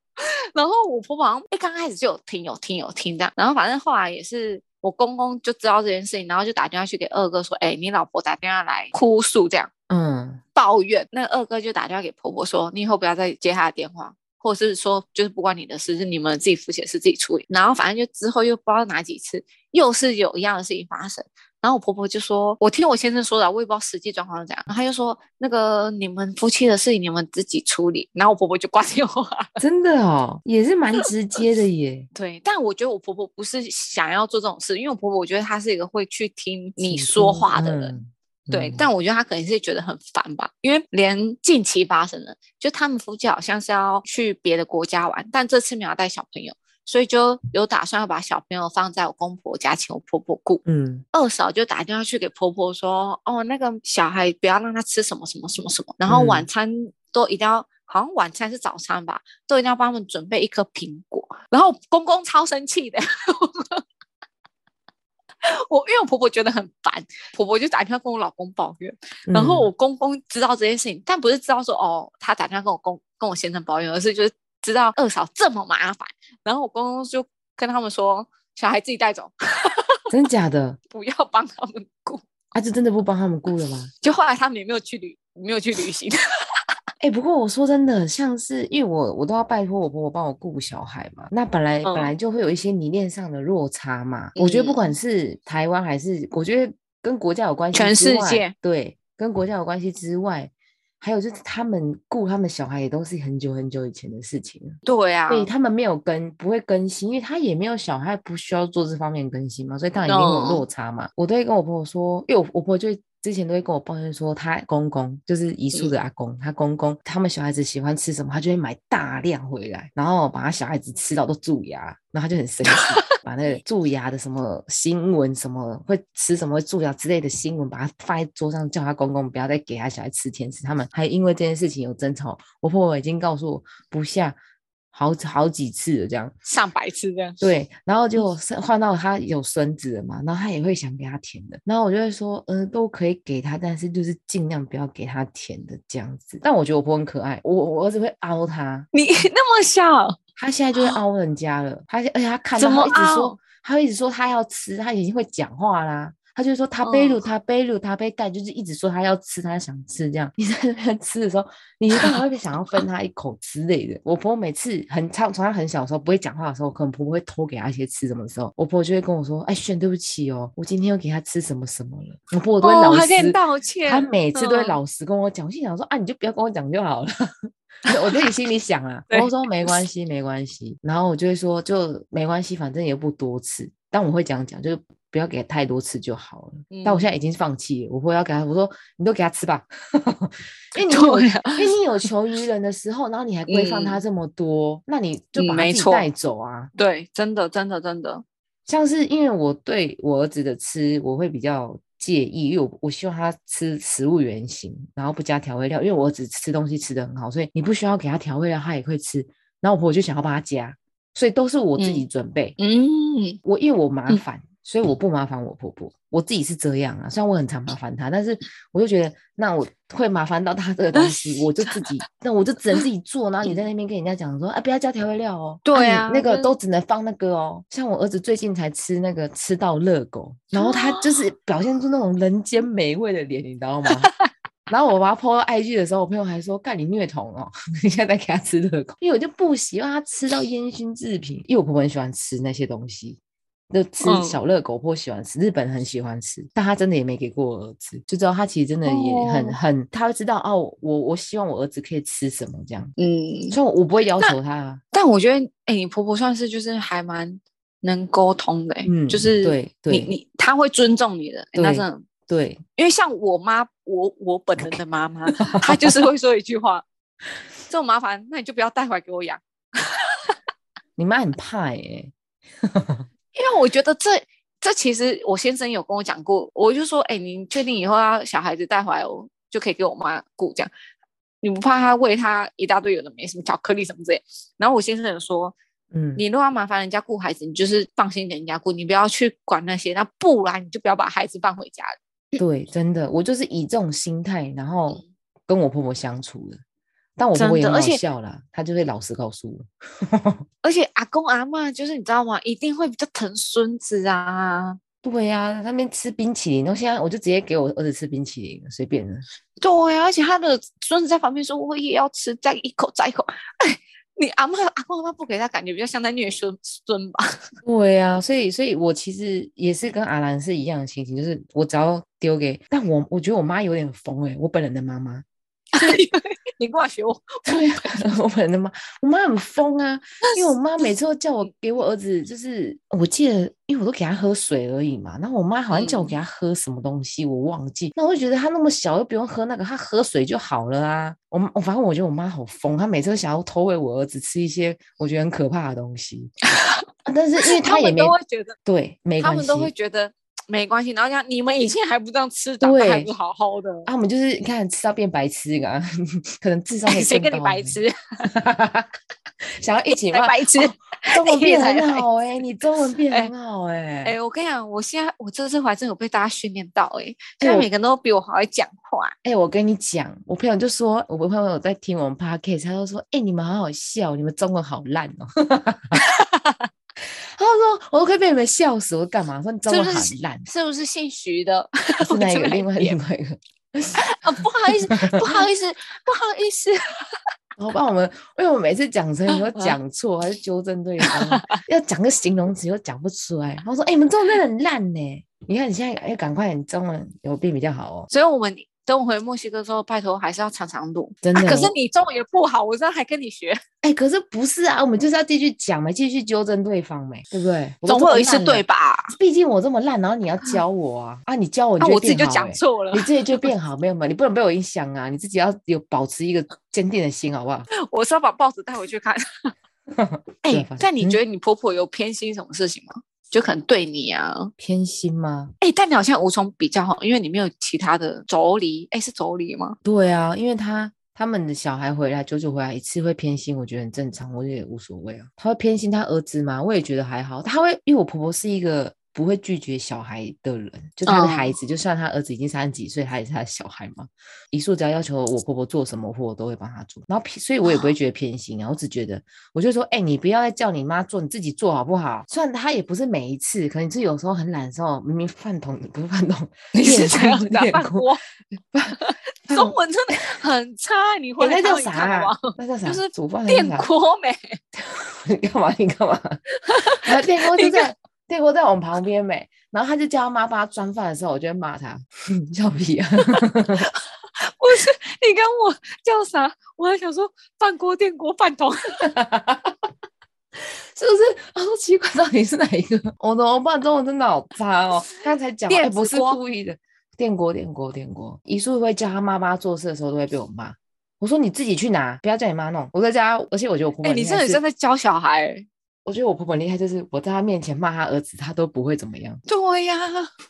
然后我婆婆好像一刚开始就有听有听有听这样，然后反正后来也是我公公就知道这件事情，然后就打电话去给二哥说，哎、你老婆打电话来哭诉这样嗯，抱怨，那二哥就打电话给婆婆说，你以后不要再接她的电话。或者是说，就是不关你的事，是你们自己夫妻的事，自己处理。然后反正就之后又不知道哪几次，又是有一样的事情发生。然后我婆婆就说：“我听我先生说的，我也不知道实际状况是怎样。”然后他就说：“那个你们夫妻的事情你们自己处理。”然后我婆婆就挂电话。真的哦，也是蛮直接的耶。对，但我觉得我婆婆不是想要做这种事，因为我婆婆我觉得她是一个会去听你说话的人。嗯对，嗯但我觉得他可能是觉得很烦吧，因为连近期发生的，就他们夫妻好像是要去别的国家玩，但这次没有带小朋友，所以就有打算要把小朋友放在我公婆家，请我婆婆顾。嗯，二嫂就打电话去给婆婆说：“哦，那个小孩不要让他吃什么什么什么什么，然后晚嗯餐都一定要好像晚餐是早餐吧，都一定要帮他们准备一颗苹果。然后公公超生气的，我因为我婆婆觉得很烦，婆婆就打电话跟我老公抱怨。然后嗯我公公知道这件事情，但不是知道说哦，他打电话跟我公跟我先生抱怨，而是就是知道二嫂这么麻烦。然后我公公就跟他们说，小孩自己带走，真假的不要帮他们顾。啊，就真的不帮他们顾了吗？就后来他们也没有去旅，没有去旅行。哎、不过我说真的，像是因为我我都要拜托我婆婆帮我顾小孩嘛，那本来、本来就会有一些理念上的落差嘛。我觉得不管嗯是台湾还是，我觉得跟国家有关系全世界对，跟国家有关系之外，还有就是他们雇他们小孩也都是很久很久以前的事情了，对啊，所以他们没有更不会更新，因为他也没有小孩，不需要做这方面更新嘛，所以当然一定有哦落差嘛。我都会跟我婆婆说，因为我我婆婆就会之前都会跟我抱怨说，她公公就是遗嗯孀的阿公，他公公他们小孩子喜欢吃什么，他就会买大量回来，然后把他小孩子吃到都蛀牙，然后他就很生气，把那个蛀牙的什么新闻，什么会吃什么会蛀牙之类的新闻，把它放在桌上，叫他公公不要再给他小孩吃甜食。他们还因为这件事情有争吵，我婆婆已经告诉我不下好好几次了，这样。上百次这样。对，然后就是换到他有孙子了嘛，然后他也会想给他甜的，然后我就会说，嗯、都可以给他，但是就是尽量不要给他甜的这样子。但我觉得我婆婆很可爱，我我儿子会凹他，你 那么小，他现在就会凹人家了，他而且他看到一直说，他会一直说他要吃，他已经会讲话啦。他就说他背鲁嗯他背鲁他背盖，就是一直说他要吃，他想吃这样。你在那边吃的时候，你当然会想要分他一口之类的。我婆婆每次很从从他很小的时候不会讲话的时候，可能婆婆会偷给他一些吃什么的时候，我婆婆就会跟我说：“哎，炫，对不起哦，我今天又给他吃什么什么了。”我婆婆都会哦，老还跟你，道歉。她每次都会嗯老实跟我讲。我心想说：“啊，你就不要跟我讲就好了。” 我自己心里想啊，对我说没关系，没关系。然后我就会说，就没关系，反正也不多吃。但我会这样讲，就是不要给太多次就好了。但我现在已经放弃了，我不会要给他，我说你都给他吃吧，因为你有，啊因为你有求于人的时候，然后你还规范他嗯这么多，那你就嗯把他带走啊。对，真的，真的，真的。像是因为我对我儿子的吃，我会比较介意，因为我我希望他吃食物原形，然后不加调味料，因为我儿子吃东西吃的很好，所以你不需要给他调味料，他也会吃。然后我婆婆就想要帮他加，所以都是我自己准备。嗯，我因为我麻嗯烦，所以我不麻烦我婆婆。我自己是这样啊，虽然我很常麻烦她，但是我就觉得那我会麻烦到她这个东西，我就自己，那我就只能自己做。然后你在那边跟人家讲说，啊，不要加调味料哦，对你啊那个都只能放那个哦。像我儿子最近才吃那个吃到热狗，然后他就是表现出那种人间美味的脸，你知道吗？然后我把他 PO 到 IG 的时候，我朋友还说：“干你虐童哦！你现在在给他吃热狗，因为我就不喜欢他吃到烟熏制品，因为我婆婆很喜欢吃那些东西，就吃嗯。小热狗，我婆婆喜欢吃，日本很喜欢吃，但他真的也没给过我儿子，就知道他其实真的也很、哦。很，他会知道哦，我我希望我儿子可以吃什么这样，嗯，所以我我不会要求他啊，但我觉得，哎、你婆婆算是就是还蛮能沟通的、欸，嗯就是对对你你他会尊重你的，欸那对真的，对，因为像我妈，我我本人的妈妈，她就是会说一句话，这么麻烦，那你就不要带回来给我养，你妈很怕耶、因为我觉得这这其实我先生有跟我讲过，我就说，哎、你确定以后要小孩子带回来，我就可以给我妈顾这样。你不怕他喂他一大堆有的没什么巧克力什么之类？然后我先生有说，嗯，你如果要麻烦人家顾孩子，你就是放心给人家顾，你不要去管那些。那不然你就不要把孩子放回家里。对，真的，我就是以这种心态，然后跟我婆婆相处的。但我婆婆也很好笑啦，他就会老实告诉我。而且阿公阿嬷就是你知道吗？一定会比较疼孙子啊。对呀、他们吃冰淇淋，然后现在我就直接给我儿子吃冰淇淋了，随便了。对啊，而且他的孙子在旁边说：“我也要吃，再一口，再一口。”哎，你阿嬷阿公阿妈不给他，感觉比较像在虐孙孙吧？对呀、所以所以我其实也是跟阿兰是一样的情形，就是我只要丢给，但我我觉得我妈有点疯哎、我本人的妈妈，你跟我学我，我本人的妈，我妈很疯啊，因为我妈每次都叫我给我儿子，就是我记得，因为我都给他喝水而已嘛，然后我妈好像叫我给他喝什么东西，我忘记，那我就觉得他那么小又不用喝那个，他喝水就好了啊。我我反正我觉得我妈好疯，她每次都想要偷喂我儿子吃一些我觉得很可怕的东西，但是因为他也没都会觉得，对没他们都会觉得没关系。然后讲你们以前还不这样吃，长得还对不好好的，啊，我们就是你看吃到变白痴啊，可能智商会 谁跟你？白痴？想要一起骂，白痴哦中文变很好哎、你中文变哎很好哎、哎、我跟你讲，我现在我这次还真有被大家训练到哎、现在每个人都比我好会讲话。哎、我跟你讲，我朋友就说，我朋友有在听我们 podcast，他就说，哎、你们好好笑，你们中文好烂哦。他说，我都快被你们笑死，我说干嘛？说你中文很烂，是不是姓徐的？是那个另外边另外一个。啊，不好意思，不好意思，不好意思。然后帮我们，因为我每次讲成语都讲错，还是纠正对方，要讲个形容词又讲不出来。然后说：“哎、你们中文真的很烂呢！你看你现在要赶快，你中文有病比较好哦，所以我们等我回墨西哥之后，拜托还是要常常录。真的。啊可是你中文也不好，我这样还跟你学，哎、可是不是啊？我们就是要继续讲嘛，继续纠正对方没，对不对？总会有一次对吧？毕竟我这么烂，然后你要教我啊啊！你教我，那我自己就讲错了你，自己就变好，没有没有，你不能被我影响啊！你自己要有保持一个坚定的心，好不好？我是要把报纸带回去看。哎、对反但你嗯觉得你婆婆有偏心什么事情吗？就可能对你啊，偏心吗？哎、但你好像无从比较哈，因为你没有其他的妯娌，哎、是妯娌吗？对啊，因为他他们的小孩回来久久回来一次会偏心，我觉得很正常，我也无所谓啊。他会偏心他儿子吗？我也觉得还好。他会，因为我婆婆是一个不会拒绝小孩的人，就他的孩哦子，就算他儿子已经三十几岁，他也是他的小孩嘛。一素只要要求我婆婆做什么，我都会帮他做。然后偏，所以我也不会觉得偏心啊，我只觉得，我就说，哎、你不要再叫你妈做，你自己做好不好？虽然他也不是每一次，可能是有时候很懒的时候，明明饭桶不是饭桶，你是电这样子饭锅，中文真的很差，你 回欸那叫啥？那叫啥？就是煮饭电锅没？你干嘛？你干嘛？电锅就在电锅在我们旁边没，然后他就叫他妈帮他装饭的时候，我就会骂他，笑屁啊！不是，你跟我叫啥？我还想说饭锅、电锅、饭桶。是不是？他说奇怪，到底是哪一个？我的我爸中文真的好差哦。刚才讲，哎、电不是故意的，电锅，电锅，电锅。一树会叫他妈妈做事的时候，都会被我骂。我说你自己去拿，不要叫你妈弄。我在家，而且我觉得哎、你真的婆很厉害是真在教小孩、欸？我觉得我婆婆很厉害，就是我在她面前骂她儿子，她都不会怎么样。对呀、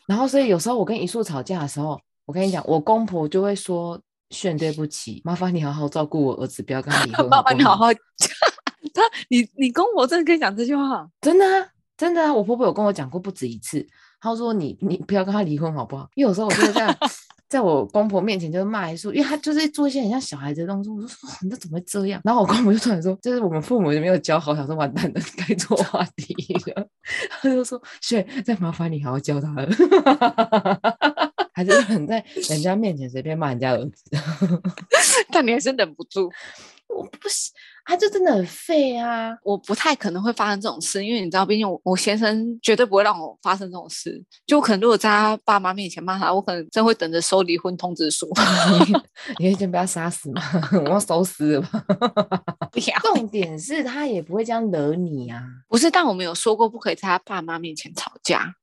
然后所以有时候我跟一树吵架的时候，我跟你讲，我公婆就会说：“炫，对不起，麻烦你好好照顾我儿子，不要跟他离婚。麻烦，你好好。他，你你公婆真的可以讲这句话？真的啊，真的啊，我婆婆有跟我讲过不止一次，她说你你不要跟他离婚好不好？因为有时候我就会这样，在我公婆面前就是骂一素，因为他就是做一些很像小孩子的动作，我就说、哦你这怎么会这样？然后我公婆就突然说，就是我们父母也没有教好，想说完蛋了，该做话题了。他就说，雪，再麻烦你好好教他了。还是很在人家面前随便骂人家儿子，但你还是忍不住。我不行，他就真的很废啊。我不太可能会发生这种事，因为你知道，毕竟我我先生绝对不会让我发生这种事。就可能如果在他爸妈面前骂他，我可能真会等着收离婚通知书。你可以先被他杀死吗？我要收尸了吧？不要，重点是他也不会这样惹你啊。不是，但我们有说过不可以在他爸妈面前吵架。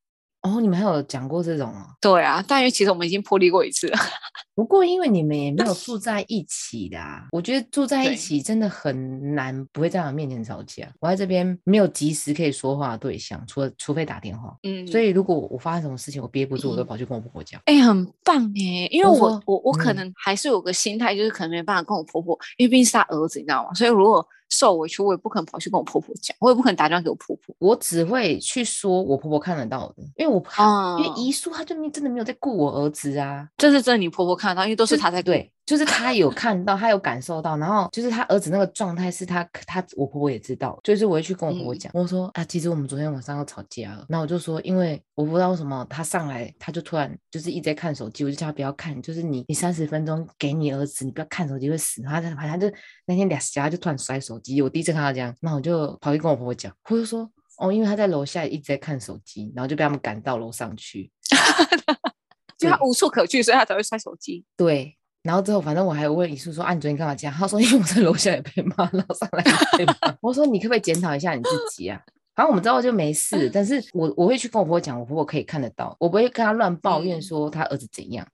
哦，你们还有讲过这种哦。对啊，但因为其实我们已经破例过一次了。不过因为你们也没有住在一起的、啊，我觉得住在一起真的很难不会在我面前吵架。我在这边没有及时可以说话的对象，除了除非打电话。嗯，所以如果我发生什么事情我憋不住，我都嗯跑去跟我婆婆讲。哎、很棒哎，因为我我我我可嗯能还是有个心态，就是可能没办法跟我婆婆，因为毕竟是她儿子，你知道吗？所以如果受委屈，我也不可能跑去跟我婆婆讲，我也不可能打电话给我婆婆。我只会去说我婆婆看得到的，因为我怕，哦因为姨叔他就没真的没有在顾我儿子啊。这是真的，你婆婆看到，因为都是就她在对，就是他有 看到，他有感受到，然后就是他儿子那个状态是他他我婆婆也知道，就是我会去跟我婆婆嗯讲，我说啊，其实我们昨天晚上要吵架了，那我就说，因为我不知道为什么他上来他就突然就是一直在看手机，我就叫他不要看，就是你你三十分钟给你儿子，你不要看手机会死，然后他就他就那天俩家就突然摔手机，我第一次看到这样，那我就跑去跟我婆婆讲，我就说。哦，因为他在楼下一直在看手机，然后就被他们赶到楼上去。就她对无处可去，所以他才会摔手机。对，然后之后反正我还有问李叔说：“啊，你昨天干嘛这样？” 他说：“因为我在楼下也被骂，然后上来也被骂。”我说：“你可不可以检讨一下你自己啊？”反正我们之后就没事，但是我我会去跟我婆婆讲，我婆婆可以看得到，我不会跟她乱抱怨嗯说她儿子怎样。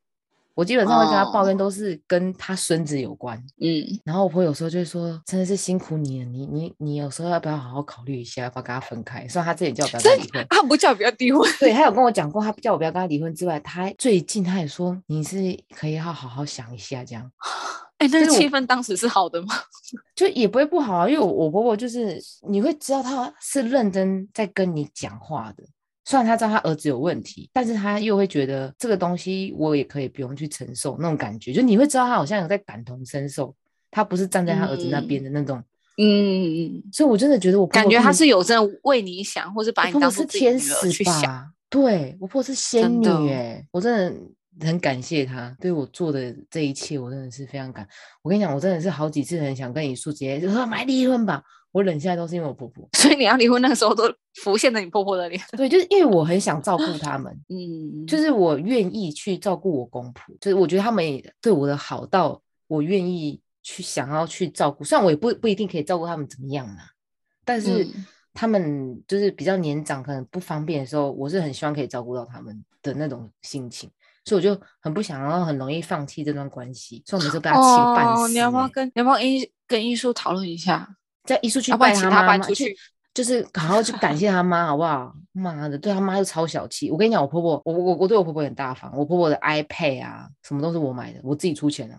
我基本上会跟他抱哦怨，都是跟他孙子有关。嗯，然后我婆有时候就会说，真的是辛苦你了，你你你有时候要不要好好考虑一下，要不要跟他分开？虽然他之前叫我不要跟他离婚，他不叫我不要离婚，对他有跟我讲过，他叫我不要跟他离婚之外，他还最近他也说你是可以要好好想一下，这样哎、那就是我个气氛当时是好的吗？就也不会不好啊。因为我我婆婆就是你会知道她是认真在跟你讲话的，虽然他知道他儿子有问题，但是他又会觉得这个东西我也可以不用去承受那种感觉，就你会知道他好像有在感同身受，他不是站在他儿子那边的那种。嗯，所以我真的觉得我婆感觉他是有真的为你想，或是把你当做是天使去想。吧？对，我婆婆是仙女真的哎，我真的很感谢她对我做的这一切，我真的是非常感。我跟你讲，我真的是好几次很想跟你说，直接就说买离婚吧。我忍下来都是因为我婆婆，所以你要离婚那个时候都浮现着你婆婆的脸。对，就是因为我很想照顾他们，嗯，就是我愿意去照顾我公婆，就是我觉得他们也对我的好到我愿意去想要去照顾，虽然我也不不一定可以照顾他们怎么样嘛，但是嗯他们就是比较年长，可能不方便的时候，我是很希望可以照顾到他们的那种心情，所以我就很不想要很容易放弃这段关系，所以我每次都被他气半死、哦，你要不要欸跟你要不要跟跟艺术讨论一下？在艺术去要不然请他拜他妈妈，去搬出去就是好好去感谢他妈，好不好？妈的，对他妈又超小气。我跟你讲，我婆婆，我我我对我婆婆很大方，我婆婆的 iPad 啊，什么都是我买的，我自己出钱的、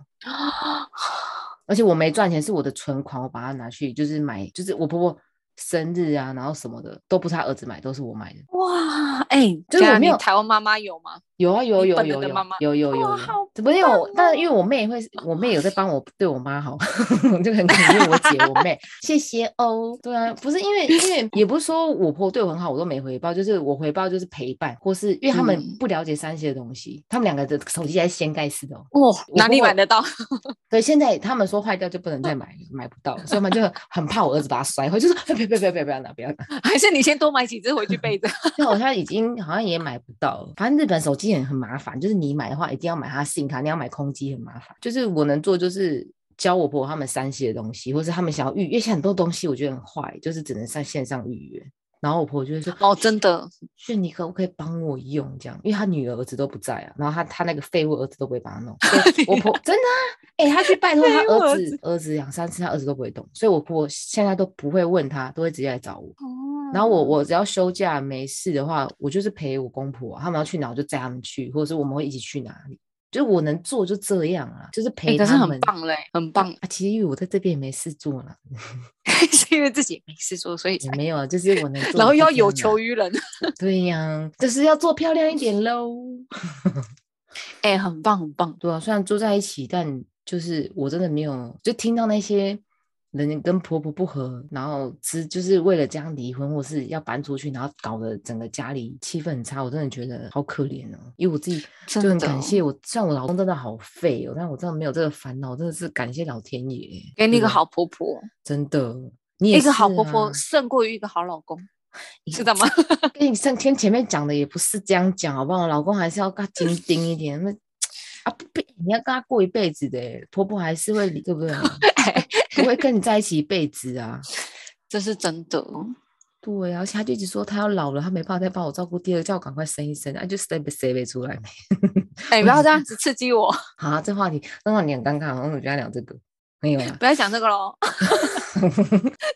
而且我没赚钱，是我的存款，我把它拿去就是买，就是我婆婆生日啊，然后什么的都不是他儿子买，都是我买的。哇，哎、这样就是我没有台湾妈妈有吗？有啊有你有有有有有有有哇好，只不过我，但是因为我妹会，我妹有在帮我对我妈好，就很感谢我姐我妹，谢谢哦。对啊，不是因为因为也不是说我婆对我很好，我都没回报，就是我回报就是陪伴，或是因为他们嗯不了解三些的东西，他们两个的手机还是掀盖式的哦。哇、哪里买得到？对现在他们说坏掉就不能再买，买不到，所以他们就很怕我儿子把它摔坏，就说别别别别别不要拿不要拿。还是你先多买几只回去备着？那我现在已经好像也买不到了。反正日本手机很麻烦，就是你买的话一定要买他信卡，你要买空机很麻烦。就是我能做就是教我婆婆他们山西的东西，或是他们想要预约，现在很多东西我觉得很坏，就是只能在线上预约。然后我婆婆就会说哦，真的，炫你可不可以帮我用这样？因为他女儿儿子都不在啊，然后他他那个废物儿子都不会帮他弄。我婆真的啊，哎、他去拜托他儿儿子，儿子两三次他儿子都不会动，所以我婆婆现在都不会问他，都会直接来找我。然后哦我我只要休假没事的话，我就是陪我公婆啊、他们要去哪我就载他们去，或者是我们会一起去哪里，就我能做就这样啊，就是陪他们。很棒嘞，很棒，啊！其实因为我在这边也没事做了，是因为自己没事做，所以没有啊，就是我能。然后要有求于人，对呀，就是要做漂亮一点喽。哎、很棒，很棒。对啊，虽然住在一起，但就是我真的没有，就听到那些人跟婆婆不和，然后只就是为了这样离婚，或是要搬出去，然后搞得整个家里气氛很差，我真的觉得好可怜哦。因为我自己 就很感的谢我，虽然我老公真的好废哦，但我真的没有这个烦恼，真的是感谢老天爷，给你一个好婆婆，真的，你也一个好婆婆啊胜过于一个好老公，你知道吗？跟你上天前面讲的也不是这样讲，好不好？老公还是要跟他精盯一点，那 啊不不，你要跟他过一辈子的欸，婆婆还是会理，对不对？不 会跟你在一起一辈子啊。这是真的。对啊，而且他就一直说他要老了，他没办法再帮我照顾第二个，叫我赶快生一生，啊就 stay 不 stay 不出来没？哎、不要这样子刺激我，好、啊，这话题这话题很尴尬，我们就要聊这个，没有啦。不要讲这个喽，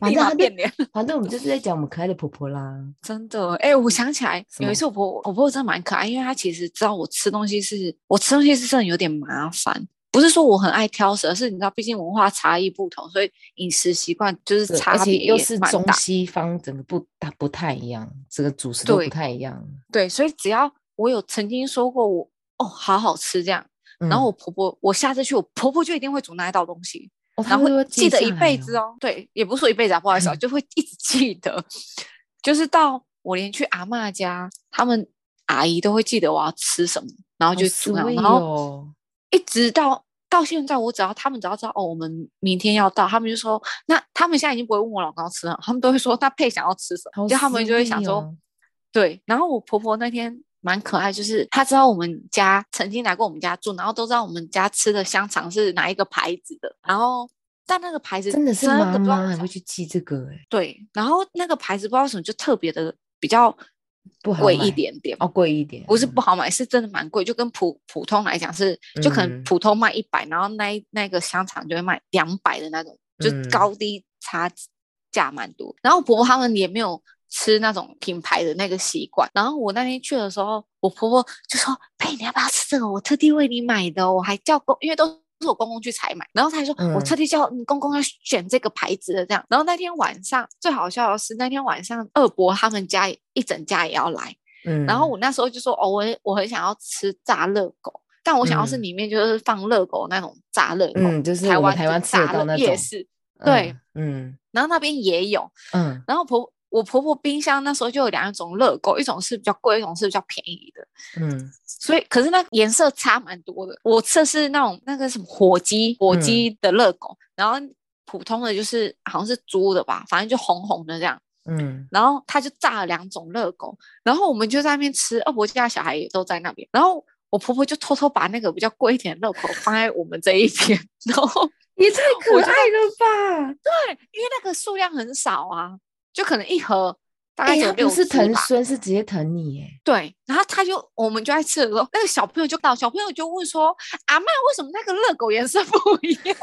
反正他变脸。反正我们就是在讲我们可爱的婆婆啦。真的，哎、我想起来有一次我婆我婆婆真的蛮可爱，因为她其实知道我吃东西是我吃东西是真的有点麻烦，不是说我很爱挑食，而是你知道，毕竟文化差异不同，所以饮食习惯就是，差别又是中。西方，整个不大不太一样，这个主食都不太一样。对，所以只要我有曾经说过我哦好好吃这样，然后嗯我婆婆我下次去，我婆婆就一定会煮那一道东西，哦然后记得一辈子哦。对，也不是说一辈子啊，不好意思啊，就会一直记得，就是到我连去阿嬷家，他们阿姨都会记得我要吃什么，然后就煮那然后哦一直到。到现在，我只要他们只要知道哦，我们明天要到，他们就说，那他们现在已经不会问我老公要吃什么，他们都会说那配想要吃什么，就他们就会想说，哦。对，然后我婆婆那天蛮可爱，就是她知道我们家曾经来过我们家住，然后都知道我们家吃的香肠是哪一个牌子的，然后但那个牌子真的是真妈的不知道为什么妈还会去记这个哎、对，然后那个牌子不知道为什么就特别的比较贵不好买一点点。哦，贵一点，不是嗯不好买，是真的蛮贵，就跟普普通来讲是，就可能嗯普通卖一百、然后那那个香肠就会卖两百的那种，就嗯高低差价蛮多。然后婆婆他们也没有吃那种品牌的那个习惯。然后我那天去的时候，我婆婆就说：“佩，你要不要吃这个？我特地为你买的哦，我还叫公，因为都。”是我公公去采买，然后他还说：“我嗯。特地叫你公公要选这个牌子的这样。”然后那天晚上最好笑的是，那天晚上二伯他们家一整家也要来，嗯，然后我那时候就说，哦，我我很想要吃炸热狗，但我想要是嗯。里面就是放热狗那种炸热狗，嗯，就是台湾台湾炸的那种夜市，对，嗯。然后那边也有，嗯。然后婆我婆婆冰箱那时候就有两种热狗，一种是比较贵，一种是比较便宜的，嗯所以可是那颜色差蛮多的。我吃的是那种那个什么火鸡火嗯鸡的热狗，然后普通的就是好像是猪的吧，反正就红红的这样。嗯然后他就炸了两种热狗，然后我们就在那边吃，二伯家小孩也都在那边，然后我婆婆就偷偷把那个比较贵一点的热狗放在我们这一边，然后也太可爱了吧！对，因为那个数量很少啊，就可能一盒大概有六他不是。疼孙，是直接疼你耶。对，然后他就我们就在吃的时候，那个小朋友就到，小朋友就问说：“阿妈，为什么那个热狗颜色不一样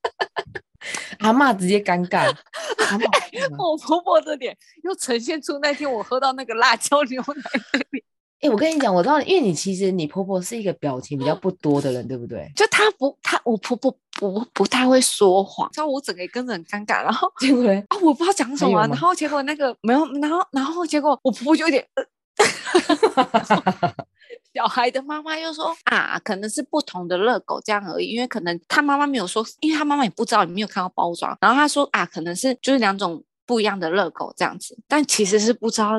阿妈直接尴尬，阿嬷干嘛？我婆婆的脸又呈现出那天我喝到那个辣椒牛奶的脸，哎、我跟你讲，我知道，因为你其实你婆婆是一个表情比较不多的人，对不对？就她不，她我婆婆不不太会说谎，然后我整个也跟着很尴尬，然后结果呢？啊我不知道讲什么然后结果那个没有，然后然后结果我婆婆就有点。呃 小孩的妈妈又说啊，可能是不同的热狗这样而已，因为可能他妈妈没有说，因为他妈妈也不知道，也没有看到包装。然后他说啊，可能是就是两种不一样的热狗这样子，但其实是不知道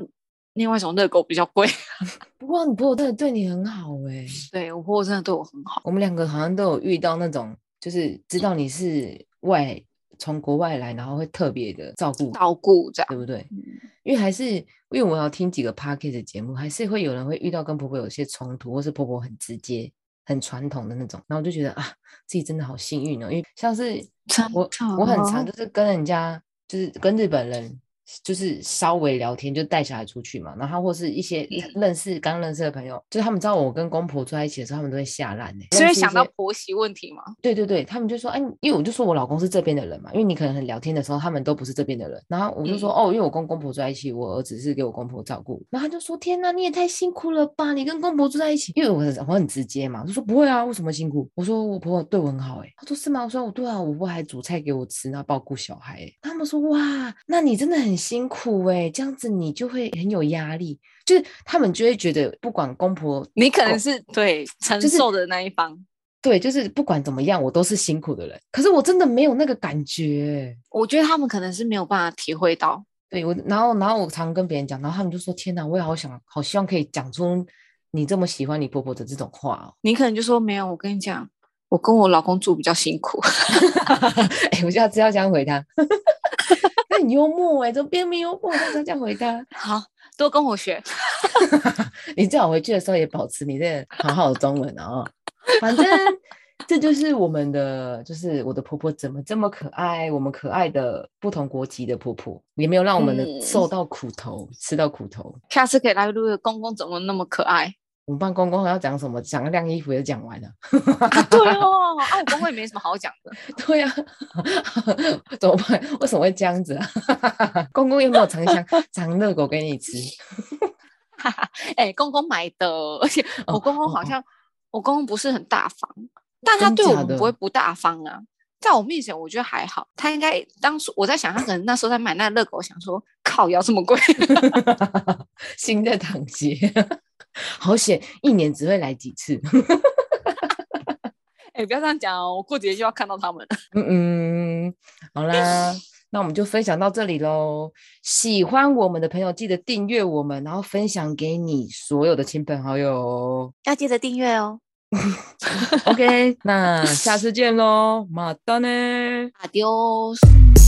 另外一种热狗比较贵。不过你婆婆真的对你很好哎、对我婆婆真的对我很好，我们两个好像都有遇到那种，就是知道你是外从国外来，然后会特别的照顾，照顾这样。对不对？嗯因为还是因为我要听几个 p a r k e t 的节目，还是会有人会遇到跟婆婆有些冲突，或是婆婆很直接、很传统的那种，然后我就觉得啊，自己真的好幸运哦，因为像是真我我很常就是跟人家就是跟日本人。就是稍微聊天，就带小孩出去嘛，然后或是一些嗯。认识刚认识的朋友，就是他们知道我跟公婆住在一起的时候，他们都会吓烂呢、是会认识一些想到婆媳问题吗？对对对，他们就说，哎，因为我就说我老公是这边的人嘛，因为你可能很聊天的时候，他们都不是这边的人，然后我就说，嗯。哦，因为我跟公婆住在一起，我儿子是给我公婆照顾，然后他就说，天哪，你也太辛苦了吧，你跟公婆住在一起，因为我很我很直接嘛，就说不会啊，为什么辛苦？我说我婆婆对我很好、欸，他说是吗？我说我对啊，我婆婆还煮菜给我吃，然后照顾小孩、欸，他们说哇，那你真的很辛苦哎、这样子你就会很有压力，就是他们就会觉得不管公婆你可能是对承受的那一方。对，就是不管怎么样，我都是辛苦的人。可是我真的没有那个感觉。我觉得他们可能是没有办法体会到，对我，然后然后我常跟别人讲，然后他们就说：“天哪，我也好想，好希望可以讲出你这么喜欢你婆婆的这种话哦。你可能就说没有。我跟你讲，我跟我老公住比较辛苦。哎，我下次要这样回他。那很幽默哎，怎么变没幽默？下次要这样回答。好多跟我学。你最好回去的时候也保持你这个好好的中文哦。反正 这就是我们的，就是我的婆婆怎么这么可爱，我们可爱的不同国籍的婆婆，也没有让我们的嗯受到苦头，吃到苦头。下次可以来录个公公怎么那么可爱我们班公公要讲什么？讲晾衣服也讲完了。啊？对哦，啊，我公公也没什么好讲的。对呀、怎么办？为什么会这样子啊？公公有没有藏香藏热狗给你吃？哎、公公买的，而且我哦公公好像、我公公不是很大方，但他对我们不会不大方啊。在我面前，我觉得还好。他应该当初我在想，他可能那时候在买那热狗，想说靠，要这么贵。心在淌血，好险，一年只会来几次。哎、不要这样讲哦，我过几天就要看到他们。嗯嗯，好啦，那我们就分享到这里喽。喜欢我们的朋友，记得订阅我们，然后分享给你所有的亲朋好友哦。要记得订阅哦。OK，那下次见喽，马丹呢？Adios。